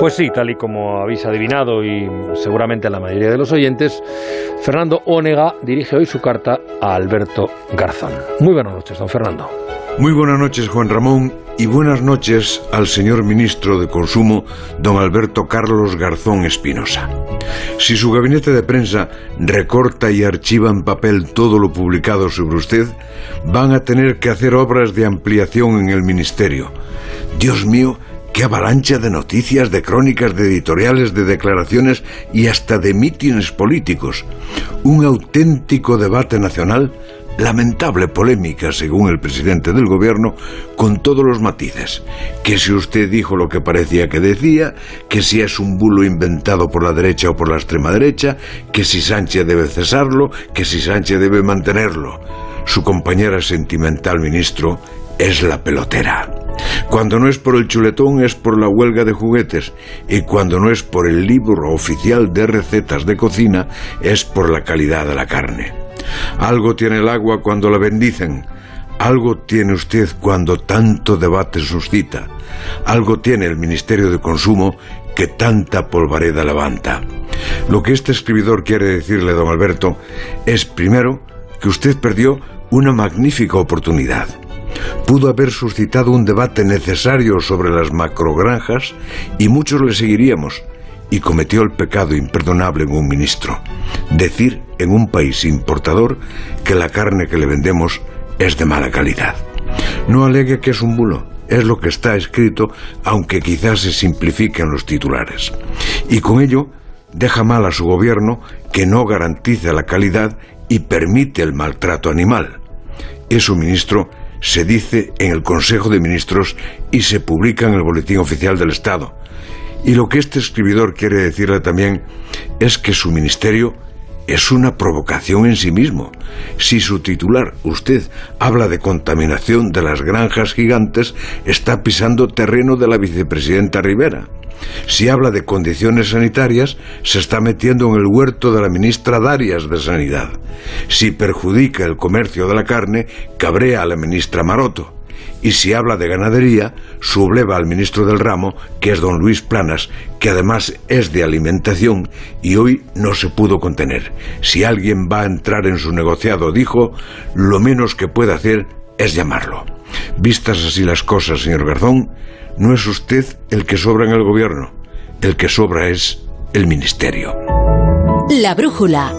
Pues sí, tal y como habéis adivinado y seguramente la mayoría de los oyentes, Fernando Ónega dirige hoy su carta a Alberto Garzón. Muy buenas noches, don Fernando. Muy buenas noches, Juan Ramón, y buenas noches al señor ministro de Consumo, don Alberto Carlos Garzón Espinosa. Si su gabinete de prensa recorta y archiva en papel todo lo publicado sobre usted, van a tener que hacer obras de ampliación en el ministerio. Dios mío, qué avalancha de noticias, de crónicas, de editoriales, de declaraciones y hasta de mítines políticos. Un auténtico debate nacional lamentable polémica, según el presidente del gobierno, con todos los matices. Que si usted dijo lo que parecía que decía, que si es un bulo inventado por la derecha o por la extrema derecha, que si Sánchez debe cesarlo, que si Sánchez debe mantenerlo. Su compañera sentimental ministro es la pelotera. Cuando no es por el chuletón es por la huelga de juguetes y cuando no es por el libro oficial de recetas de cocina es por la calidad de la carne. Algo tiene el agua cuando la bendicen. Algo tiene usted cuando tanto debate suscita. Algo tiene el Ministerio de Consumo que tanta polvareda levanta. Lo que este escribidor quiere decirle, don Alberto, es primero que usted perdió una magnífica oportunidad. Pudo haber suscitado un debate necesario sobre las macrogranjas y muchos le seguiríamos, y cometió el pecado imperdonable en un ministro, decir en un país importador que la carne que le vendemos es de mala calidad. No alegue que es un bulo, es lo que está escrito, aunque quizás se simplifiquen los titulares. Y con ello deja mal a su gobierno que no garantiza la calidad y permite el maltrato animal. Eso, ministro, se dice en el Consejo de Ministros y se publica en el Boletín Oficial del Estado. Y lo que este escribidor quiere decirle también es que su ministerio es una provocación en sí mismo. Si su titular, usted, habla de contaminación de las granjas gigantes, está pisando terreno de la vicepresidenta Rivera. Si habla de condiciones sanitarias, se está metiendo en el huerto de la ministra Darias de Sanidad. Si perjudica el comercio de la carne, cabrea a la ministra Maroto y si habla de ganadería, subleva al ministro del ramo, que es don Luis Planas, que además es de alimentación y hoy no se pudo contener. Si alguien va a entrar en su negociado, dijo, lo menos que puede hacer es llamarlo. Vistas así las cosas, señor Garzón, no es usted el que sobra en el gobierno, el que sobra es el ministerio. La brújula.